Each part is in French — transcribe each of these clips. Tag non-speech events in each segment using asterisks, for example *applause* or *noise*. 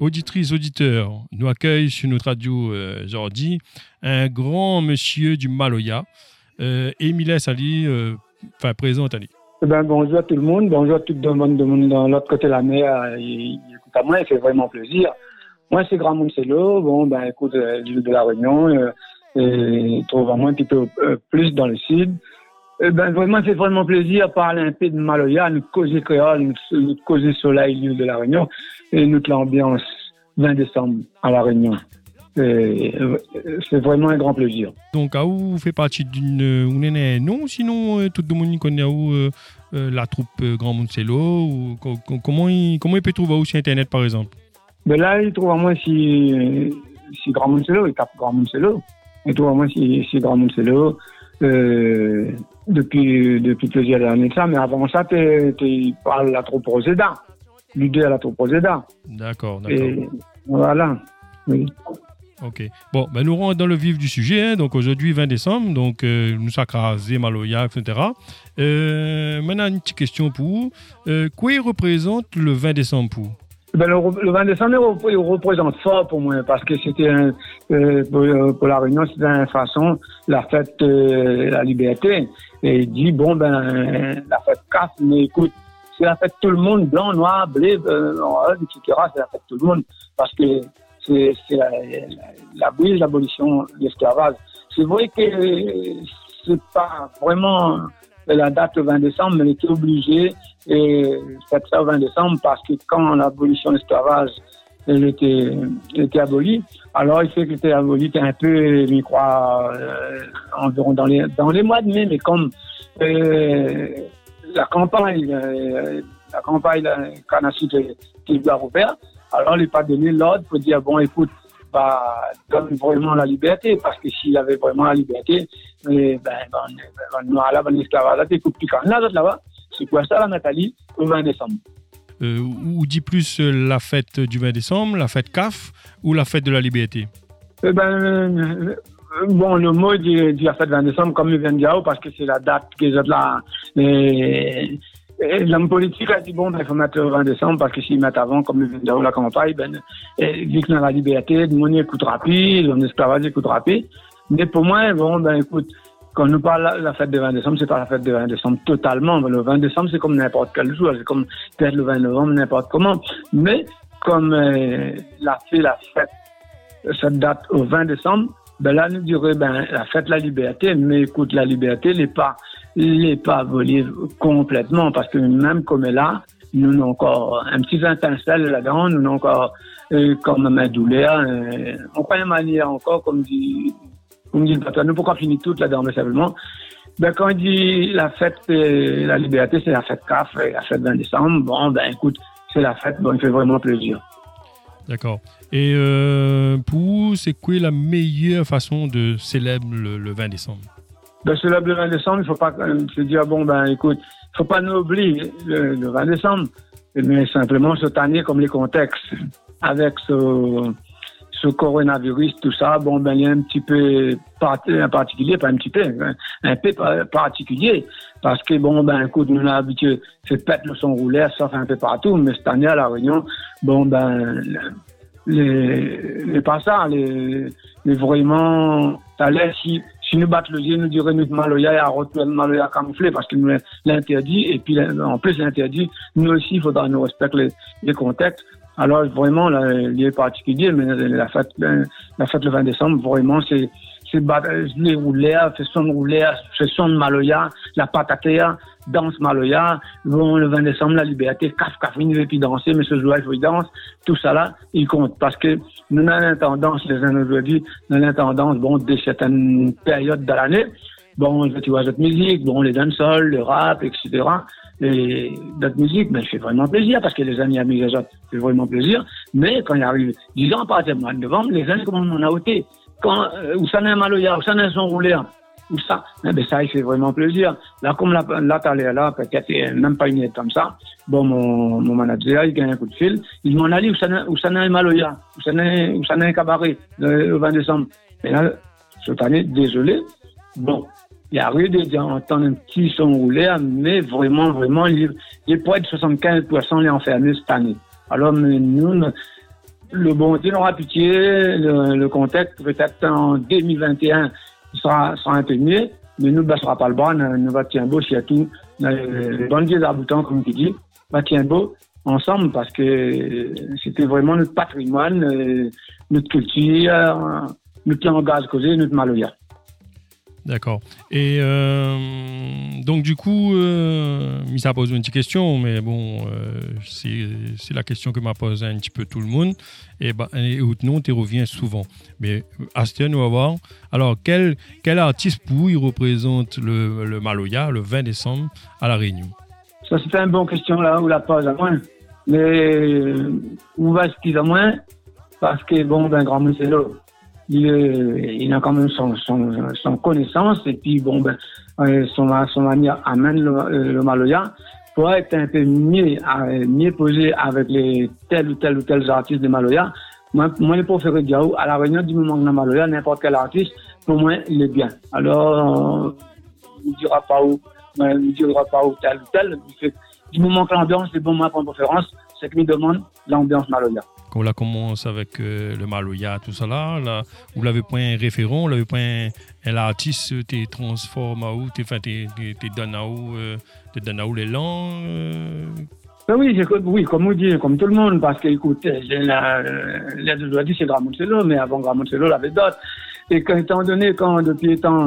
Auditrices, auditeurs, nous accueille sur notre radio euh, aujourd'hui un grand monsieur du Maloya, euh, Émile Sali, euh, enfin présent Ali. Eh ben, bonjour à tout le monde, bonjour à tout le monde, de monde dans l'autre côté de la mer. Il, écoute à moi, il fait vraiment plaisir. Moi, c'est Grand Moncello. Bon, ben, écoute, euh, l'île de la Réunion, euh, et trouve à moi un petit peu euh, plus dans le sud. Eh ben, vraiment, c'est vraiment plaisir parler un peu de Maloya, nous causer créole, nous, causer soleil, l'île de la Réunion, et notre l'ambiance 20 décembre à la Réunion. Euh, C'est vraiment un grand plaisir. Donc, à où vous fait partie d'une une non? Sinon, euh, tout le monde connaît où euh, euh, la troupe euh, Grand Moncello ou co- co- comment, il, comment il peut trouver où sur Internet, par exemple? Mais là, il trouve à moi si, si Grand Moncello, il tape Grand Moncello. Il trouve à moi si, si Grand Moncello, euh, depuis, depuis plusieurs années ça. Mais avant ça, tu parles la troupe Roseda. L'idée à la troupe Roseda. D'accord, d'accord. Voilà. Oui. Ok. Bon, ben nous rentrons dans le vif du sujet. hein. Donc aujourd'hui, 20 décembre, donc euh, nous sacrasé, Maloya, etc. Euh, maintenant, une petite question pour vous. Euh, quoi représente le 20 décembre pour vous? Ben, le, le 20 décembre, il rep- il représente fort pour moi, parce que c'était euh, pour, euh, pour la Réunion, c'était une façon, la fête de la liberté. Et il dit, bon, ben, la fête casse, mais écoute, c'est la fête de tout le monde, blanc, noir, bleu, euh, etc. C'est la fête de tout le monde, parce que c'est la, la, l'abolition de l'esclavage. C'est vrai que euh, c'est pas vraiment la date le 20 décembre, mais il était obligé et faire ça le 20 décembre parce que quand l'abolition de l'esclavage elle était, abolie, alors il fait que était abolie un peu, je crois, euh, environ dans les, dans les mois de mai, mais comme euh, la campagne, euh, la campagne euh, sucre qui doit rouvert, alors il n'a pas donné l'ordre pour dire, bon, écoute, donne vraiment la liberté, parce que s'il avait vraiment la liberté, eh ben, ben, ben, ben, là, ben, coupé quand là, là-bas. C'est quoi ça, la Nathalie, le 20 décembre? euh, Ou dit plus euh, la fête du 20 décembre, la fête CAF ou la fête de la liberté? Eh ben, euh, bon, le mot dit la fête 20 décembre, comme il vient de dire, parce que c'est la date que j'ai là. Et l'homme politique a dit, bon, ben, il faut mettre le 20 décembre, parce que s'ils mettent avant, comme il vient de la campagne, ben, vu que dans la liberté, le monde écoute rapide, l'esclavage écoute rapide. Mais pour moi, bon, ben, écoute, quand nous parle de la fête du 20 décembre, c'est pas la fête du 20 décembre totalement. Le 20 décembre, c'est comme n'importe quel jour. C'est comme peut-être le 20 novembre, n'importe comment. Mais comme euh, la la fête, cette date au 20 décembre, ben là, nous dirait, ben, la fête de la liberté. Mais écoute, la liberté n'est pas, n'est pas volée complètement parce que même comme là, nous avons encore un petit étincelle là-dedans, nous avons encore, euh, comme un douleur, euh, croit une manière encore, comme dit, comme dit le patron, nous pourquoi finir tout là-dedans, mais simplement, ben, quand il dit la fête, euh, la liberté, c'est la fête CAF, la fête 20 décembre, bon, ben, écoute, c'est la fête, bon, il fait vraiment plaisir. D'accord. Et euh, pour vous, c'est quoi la meilleure façon de célébrer le 20 décembre? Ben, c'est le 20 décembre, il faut pas euh, se dire, bon, ben, écoute, il faut pas nous oublier le, le 20 décembre, mais simplement cette année, comme les contextes, avec ce, ce coronavirus, tout ça, bon, ben, il y a un petit peu un particulier, pas un petit peu, hein, un peu pa- particulier, parce que, bon, ben, écoute, nous, on a habitué, c'est pète le son roulé, ça fait un peu partout, mais cette année, à La Réunion, bon, ben, les, les passants, les, les vraiment, ça laisse, si, nous battons le jeu, nous dirait notre maloya et le maloya camouflé parce qu'il nous l'interdit et puis en plus l'interdit, nous aussi, il faudra nous respecter les, les contextes. Alors vraiment, là, il est particulier, mais la fête, la fête le 20 décembre, vraiment, c'est, c'est les fait son rouleur, fait son de maloya, la patatea, danse maloya, le 20 décembre, la liberté, caf, caf, il veut plus danser, mais ce jour-là, il faut y danse, tout ça là, il compte. Parce que nous avons une tendance, les uns aujourd'hui, nous avons une tendance, bon, de certaines périodes de l'année, bon, tu vois, notre musique, bon, les dancehall, le rap, etc. Et notre musique, ben, fait vraiment plaisir parce que les années à Miguel fait vraiment plaisir. Mais quand il arrive, disons, à partir du mois de novembre, les années comme on a ôté, quand, euh, où ça n'a un maloya, où ça un son roulé, ou ça, eh ben ça, il fait vraiment plaisir. Là, comme là, là l'air là, peut-être euh, même pas une lettre comme ça. Bon, mon, mon manager, il gagne un coup de fil. Il m'en a dit où ça où n'a un maloya, où ça où un cabaret, le, le 20 décembre. Mais là, cette année, désolé. Bon, il y a eu de entendre un petit son roulé, mais vraiment, vraiment, près de 75% les enfermés cette année. Alors, nous, le bon Dieu aura pitié, le, contexte, peut-être en 2021, il sera, sera un mais nous ne baissera pas le bras, nous, va tiens beau s'il y a tout, les bonnes dieux aboutants, comme tu dis, va tiens beau ensemble parce que c'était vraiment notre patrimoine, euh, notre culture, notre langage causé, notre maloya. D'accord. Et euh, donc, du coup, euh, ça pose une petite question, mais bon, euh, c'est la question que m'a posé un petit peu tout le monde. Et, bah, et non, tu reviens souvent. Mais Astien, on va. Alors, quel, quel artiste pour il représente le, Maloya le 20 décembre à La Réunion? Ça, c'est une bonne question là, où la pose à moins. Mais où va ce qu'il a moins? Parce que, bon, ben, grand l'eau il, il, a quand même son, connaissance et puis bon ben euh, son, son amène le, euh, le Maloya pour être un peu mieux, mieux posé avec les tels ou tels ou tels artistes de Maloya. Moi, moi, je préfère dire à la réunion du moment de Maloya, n'importe quel artiste, pour moi, il est bien. Alors, il ne dira pas où, ne dira pas où tel ou tel. Du moment que l'ambiance est bon, moi, pour préférence, c'est qu'il me demande l'ambiance Maloya quand on commence avec euh, le Maloya, tout ça là, là vous l'avez pas un référent, vous l'avez pas un, un artiste, tu transformes où, tu donnes à où, euh, tu donnes à où l'élan euh? ben oui, oui, comme on dit, comme tout le monde, parce que, écoute, l'aide de dit c'est Gramoncello, mais avant Gramoncello, il y avait d'autres. Et quand, étant donné, quand depuis temps,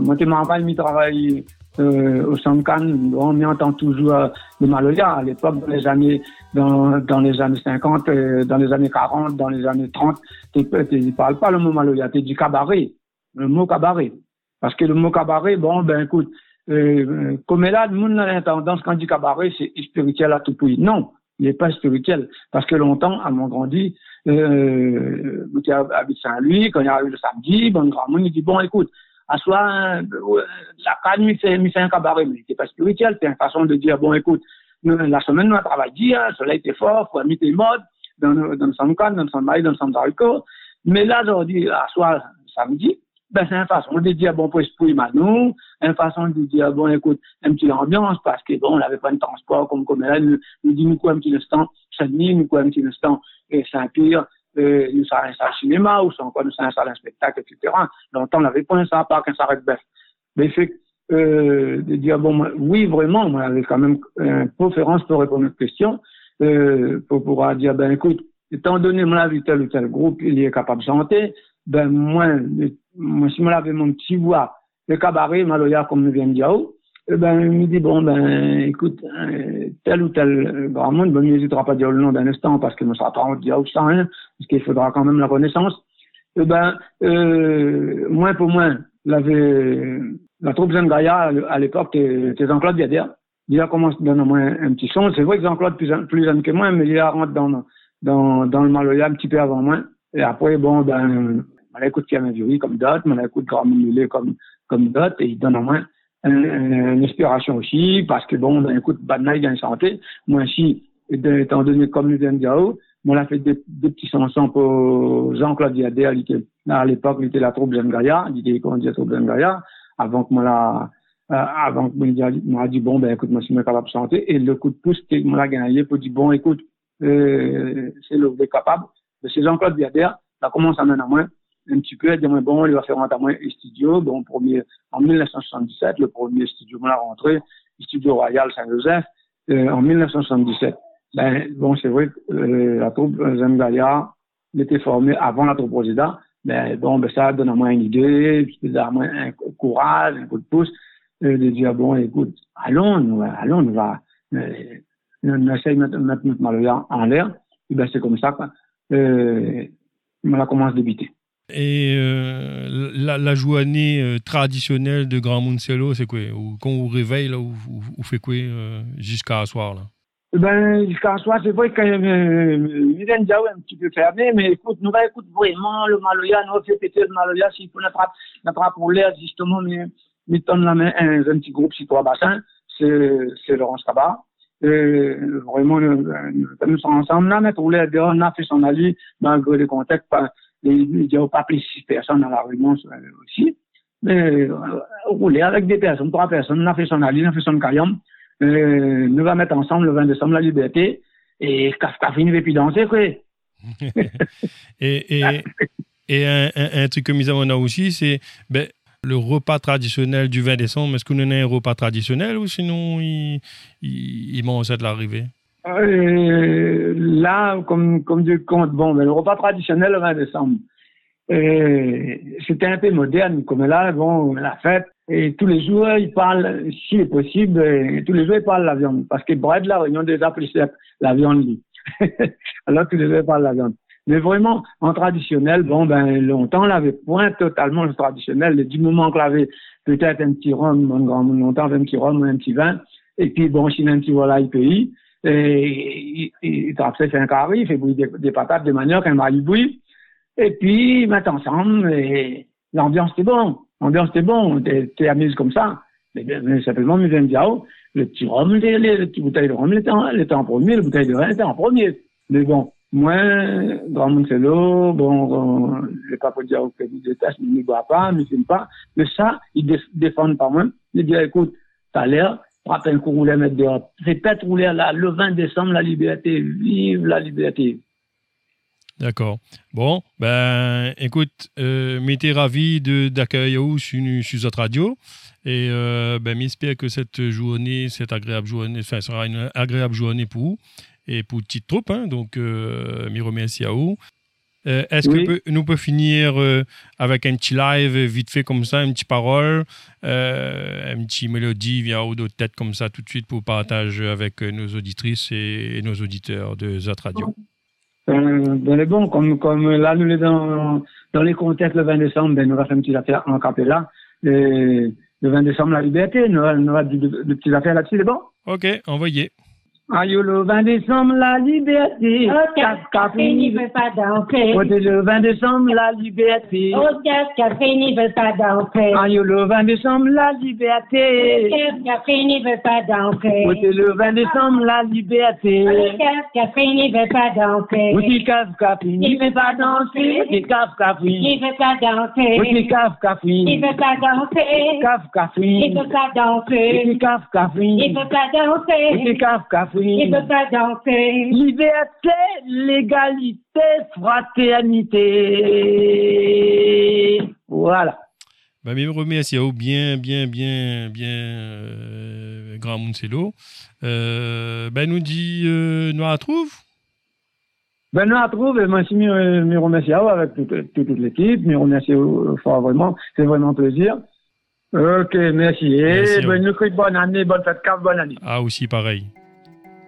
moi, je m'en travaille euh, au Sankan, on entend toujours le Maloya à l'époque, dans les années, dans, dans les années 50, euh, dans les années 40, dans les années 30, tu ne parles pas le mot Maloya, tu dis cabaret, le mot cabaret. Parce que le mot cabaret, bon, ben écoute, euh, comme là, le monde a tendance, quand dit cabaret, c'est spirituel à tout prix. Non, il n'est pas spirituel. Parce que longtemps, à mon grandi, euh, habite Saint-Louis, quand il arrive le samedi, bon, grand monde, il dit, bon, écoute, à soi, la canne, il fait, fait un cabaret, mais c'est pas spirituel, c'est une façon de dire, bon, écoute, la semaine, nous, on travaillé, hein, le soleil était fort, faut mettre les modes, dans, dans son canne, dans son maïs, dans son haricot. Mais là, aujourd'hui, à soi, samedi, ben, c'est une façon de dire, bon, pour esprit, nous, une façon de dire, bon, écoute, un petit ambiance, parce que, bon, on n'avait pas de transport comme, comme elle, nous, nous dit, nous, quoi, un petit instant, Saint-Denis, nous, quoi, un petit instant, et Saint-Pierre, euh, nous ça installe le cinéma, ou sans quoi nous ça installe un spectacle, etc. Longtemps, on n'avait pas ça, pas qu'un s'arrête bœuf. Mais fait euh, de dire, bon, oui, vraiment, moi, j'avais quand même une préférence pour répondre à cette question, euh, pour pouvoir dire, ben, écoute, étant donné, mon avis, tel ou tel groupe, il est capable de chanter, ben, moi, moi si moi, j'avais mon petit voix, le cabaret, Maloya, comme nous vient de dire, eh ben, il me dit, bon, ben, écoute, euh, tel ou tel grand monde, ben, n'hésitera pas à dire le nom d'un instant parce qu'il ne sera pas dire ou sans rien, parce qu'il faudra quand même la connaissance. Eh ben, euh, moins pour moins, l'avait, la troupe Zengaya, à l'époque, c'était Jean-Claude Viader. Il a commencé à donner moi un petit son. C'est vrai que Jean-Claude plus, plus jeune que moi, mais il rentre dans, dans, dans le Maloya un petit peu avant moi. Et après, bon, ben, Pierre Mavury comme dot, on écoute Grand Mulé comme, comme dot, et il donne à moi une, inspiration aussi, parce que bon, ben, écoute, Badnaï gagne santé. Moi aussi, étant donné comme nous venons de on a fait des, petits chansons pour Jean-Claude Diadé, à l'époque, il était la troupe Gaïa, il était, comment dire, troupe Gaïa, avant que moi la, euh, avant que moi dit, bon, ben, écoute, moi, je suis capable de chanter, et le coup de pouce que moi l'a gagné pour dire, bon, écoute, euh, c'est le capable, c'est Jean-Claude Diadé, ça commence à mener à moi, un petit peu, bon, il va faire rentrer un studio. Bon, premier, en 1977, le premier studio, on l'a rentré, le studio Royal Saint-Joseph, euh, en 1977. Ben, bon, c'est vrai que euh, la troupe Zemgalia était formée avant la troupe Rosida. Ben, bon, ben, ça donne à moi une idée, donne à moi un courage, un coup de pouce, euh, de dire, bon, écoute, allons, nous, allons, nous va, euh, on essaye de mettre, notre Maloya en l'air. Et ben, c'est comme ça, quoi. Euh, on a commencé à débiter. Et euh, la, la, journée euh, traditionnelle de Grand Moncello, c'est quoi? Quand vous réveille, là, vous, faites quoi euh, jusqu'à soir là? Ben, jusqu'à soir, c'est vrai que euh, déjà un petit peu fermé, mais écoute, nous va écoute vraiment le Maloya, nous fait péter le Maloya, s'il faut notre pour l'air, justement, mais nous donne un, petit groupe sur trois bassins, c'est Laurence Cabat. Et vraiment, nous, sommes ensemble là, mais pour l'air, on a fait son avis, malgré les contacts, n'y a pas de six personnes dans la réunion euh, aussi. Mais euh, rouler avec des personnes, trois personnes, on a fait son allié, on a fait son caillon. Euh, nous va mettre ensemble le 20 décembre la liberté et Kafka finit et puis danser quoi. *laughs* et et, un, truc que nous avons aussi, c'est ben, le repas traditionnel du 20 décembre. Est-ce qu'on a un repas traditionnel ou sinon il, il, il mange à de l'arrivée? Euh, Là, comme, comme Dieu compte, bon, ben, le repas traditionnel le 20 décembre, c'était un peu moderne, comme là, bon, la fête, et tous les jours, ils parlent, si est possible, tous les jours, ils parlent la viande. Parce que Brad, la réunion déjà plus la viande, *laughs* Alors, tous les jours, ils parlent la viande. Mais vraiment, en traditionnel, bon, ben, longtemps, on l'avait point totalement le traditionnel. Du moment qu'on avait peut-être un petit rhum, un grand, longtemps, un petit rhum, un petit vin, et puis, bon, chine un petit volaille pays, et, après, fait un carré, fait bouillir des, des patates de manioc, un maïs bouilli, et puis, ils mettent ensemble, et l'ambiance était bon. L'ambiance était bon, t'es amusé comme ça. Mais, mais simplement, mais dire, oh, le petit rhum, les, les, les petites bouteilles de rhum, était en, était en premier, les bouteilles de vin étaient en premier. Mais bon, moi, Grand Moncello, bon, je vais pas pour dire que je déteste, je ne bois pas, je ne fume pas. Mais ça, ils défendent pas moi. Ils disent, écoute, t'as l'air, frappe un coup rouler, mettre dehors. Répète rouler là, le 20 décembre, la liberté, vive la liberté. D'accord. Bon, ben, écoute, euh, m'étais ravi d'accueillir sur, sur notre radio. Et euh, ben, j'espère que cette journée, cette agréable journée, enfin, sera une agréable journée pour vous et pour petite troupe. Hein, donc, euh, me remercie à vous. Euh, Est-ce oui. que nous pouvons finir euh, avec un petit live vite fait comme ça, une petite parole, euh, une petite mélodie via haut de tête comme ça tout de suite pour partager avec nos auditrices et, et nos auditeurs de Zot Radio? Euh, ben, les bons, comme, comme là, nous, dans, dans les contextes, le 20 décembre, ben, nous allons faire une petite affaire en capella. Le 20 décembre, la liberté, nous allons faire de, de, de petites affaires là-dessus, c'est bon? Ok, envoyez. Aïe, le 20 décembre, la liberté. Au café n'y veut pas danser. Côté le 20 décembre, la liberté. Au café n'y veut pas danser. Aïe, le 20 décembre, la liberté. Au café n'y veut pas danser. Côté le 20 décembre, la liberté. Au café n'y veut pas. Côté caf café n'y veut pas. Côté café n'y veut pas danser. Côté caf café n'y veut pas café n'y veut pas danser. Côté caf café n'y veut pas. Côté café il ne veut pas danser. Liberté, l'égalité, fraternité. Voilà. Ben, je remercie à vous bien, bien, bien, bien, euh, Grand Moncello. Euh, ben, nous dit, euh, nous la trouve ben, nous la trouve, et moi aussi, je remercie à vous avec toute, toute, toute l'équipe. Je remercie fort vraiment. C'est vraiment un plaisir. Ok, merci. merci et ben, bonne année, bonne fête, bonne année. Ah, aussi pareil.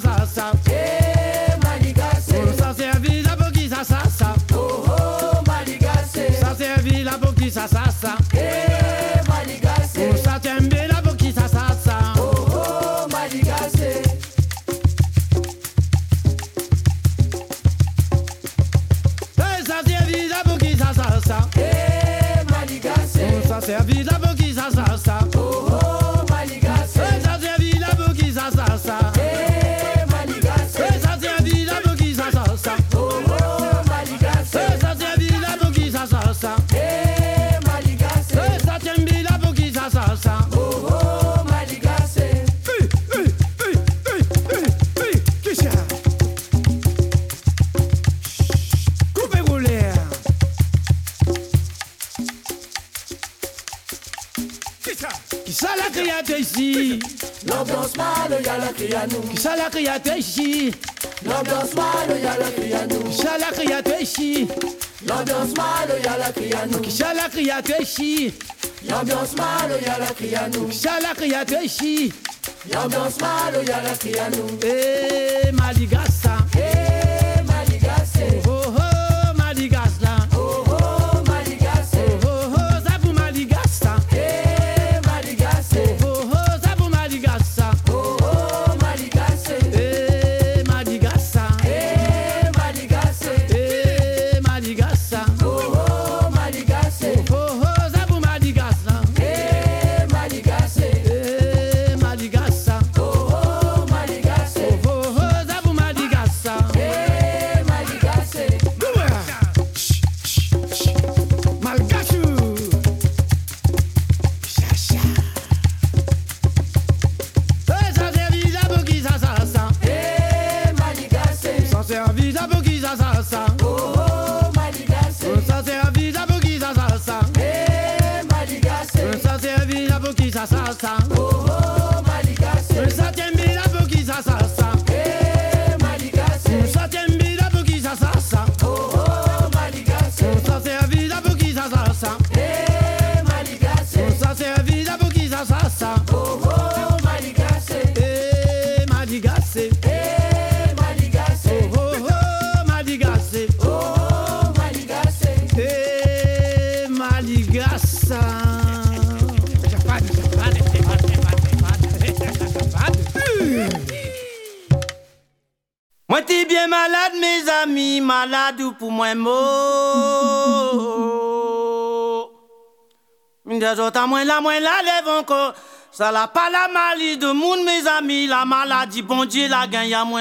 ça, ça, ça. La criate ici? L'ambiance mal, y'a la crie à nous. Qui ça la criate ici? L'ambiance mal, y'a la crie à nous. Qui ça la criate ici? L'ambiance mal, y'a la crie à nous. Qui ça la criate ici? L'ambiance mal, y'a la crie à nous. Eh, Maligassa. Eh, Maligassé. T'es bien malade mes amis, malade ou pour moi mot. Des autres à moi là, moi là lève encore. Ça la pas la maladie de monde mes amis, la maladie bon Dieu la gagne à moi.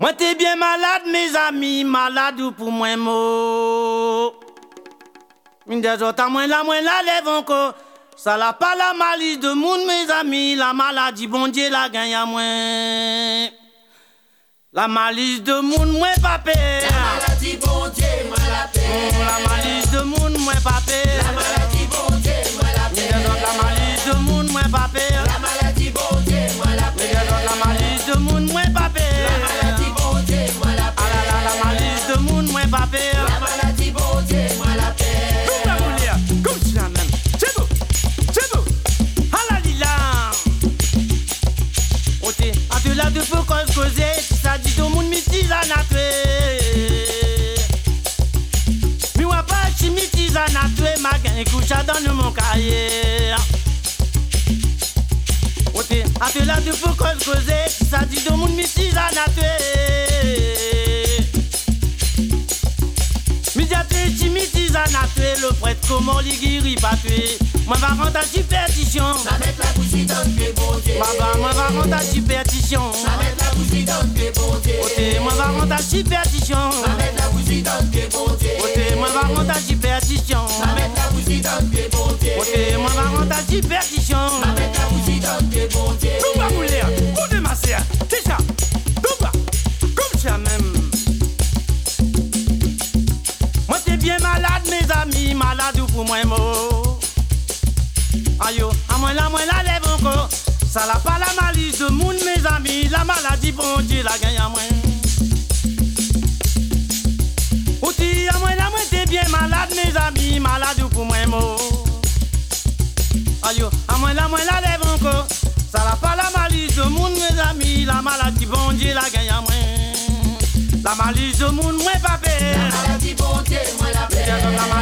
Moi t'es bien malade mes amis, malade ou pour moi mot. Des autres à moi là, moi là lève encore. Ça la pas la maladie de monde mes amis, la maladie bon Dieu la gagne à moi. La malice de monde moi pas peur. Maladie bon Dieu, moi la paix. Là de peu cause ça dit tout le monde mitisane à tuer. Mi wa pas chi mitisane à tuer, ma gagne coucha dans mon cahier. Ok, à là de peu cause causer, ça dit tout le monde mitisane à timitizane à tuer, le prêtre comment les guérit pas tuer. Moi va rentrer à superstition. Ça met la bougie dans pied, bon Dieu. Moi va, rentrer à superstition. Ça met la bougie dans pied, bon Dieu. Moi va rentrer à superstition. Ça met la bougie dans pied, bon Dieu. Moi va rentrer à superstition. Ça met la bougie dans pied, bon Dieu. Moi va rentrer à superstition. Malade ou pour moi mot. Aïe, oh, à moi là, moi la lève encore. Ça la pas la malice de monde mes amis, la maladie bon Dieu la gagne à moi. Outi, à moi là, moi t'es bien malade mes amis, malade ou pour moi mot. Aïe, oh, à moi là, moi la lève encore. Ça la pas la malice de monde mes amis, la maladie bon Dieu la gagne à moi. La malice de monde moi pas peur. La maladie bon Dieu, moi la paix.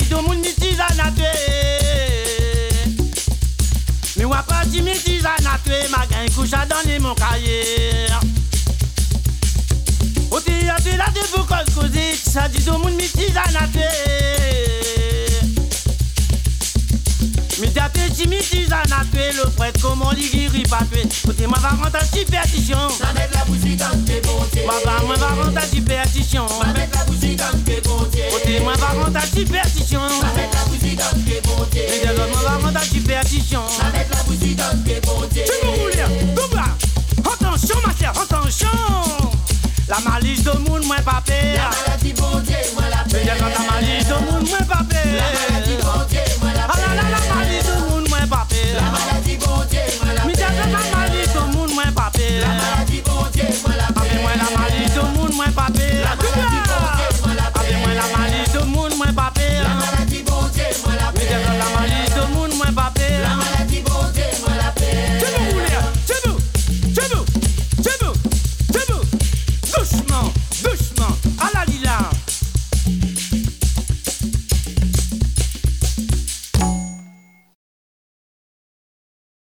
causer, ça dit tout le monde mitisane à tuer. Mais wa pas dit mitisane à tuer, ma à donner mon mitisane à tuer. Médiaté Jimmy Suzanne a tué le prêtre comme on l'iguiri pas tué. Côté ma parente à superstition. Ça met la bougie comme t'es bonté. Ma parente à superstition. Ça met la bougie comme t'es bonté. Côté ma parente à superstition. Ça met la bougie comme t'es bonté. Médiaté ma parente à superstition. Ça met la bougie comme t'es bonté. Tu me roules, tout bas. Attention ma chère, attention. La malice de moun, moi pas. La maladie Dieu, moi la paix. La malice de moun, moi pas peur.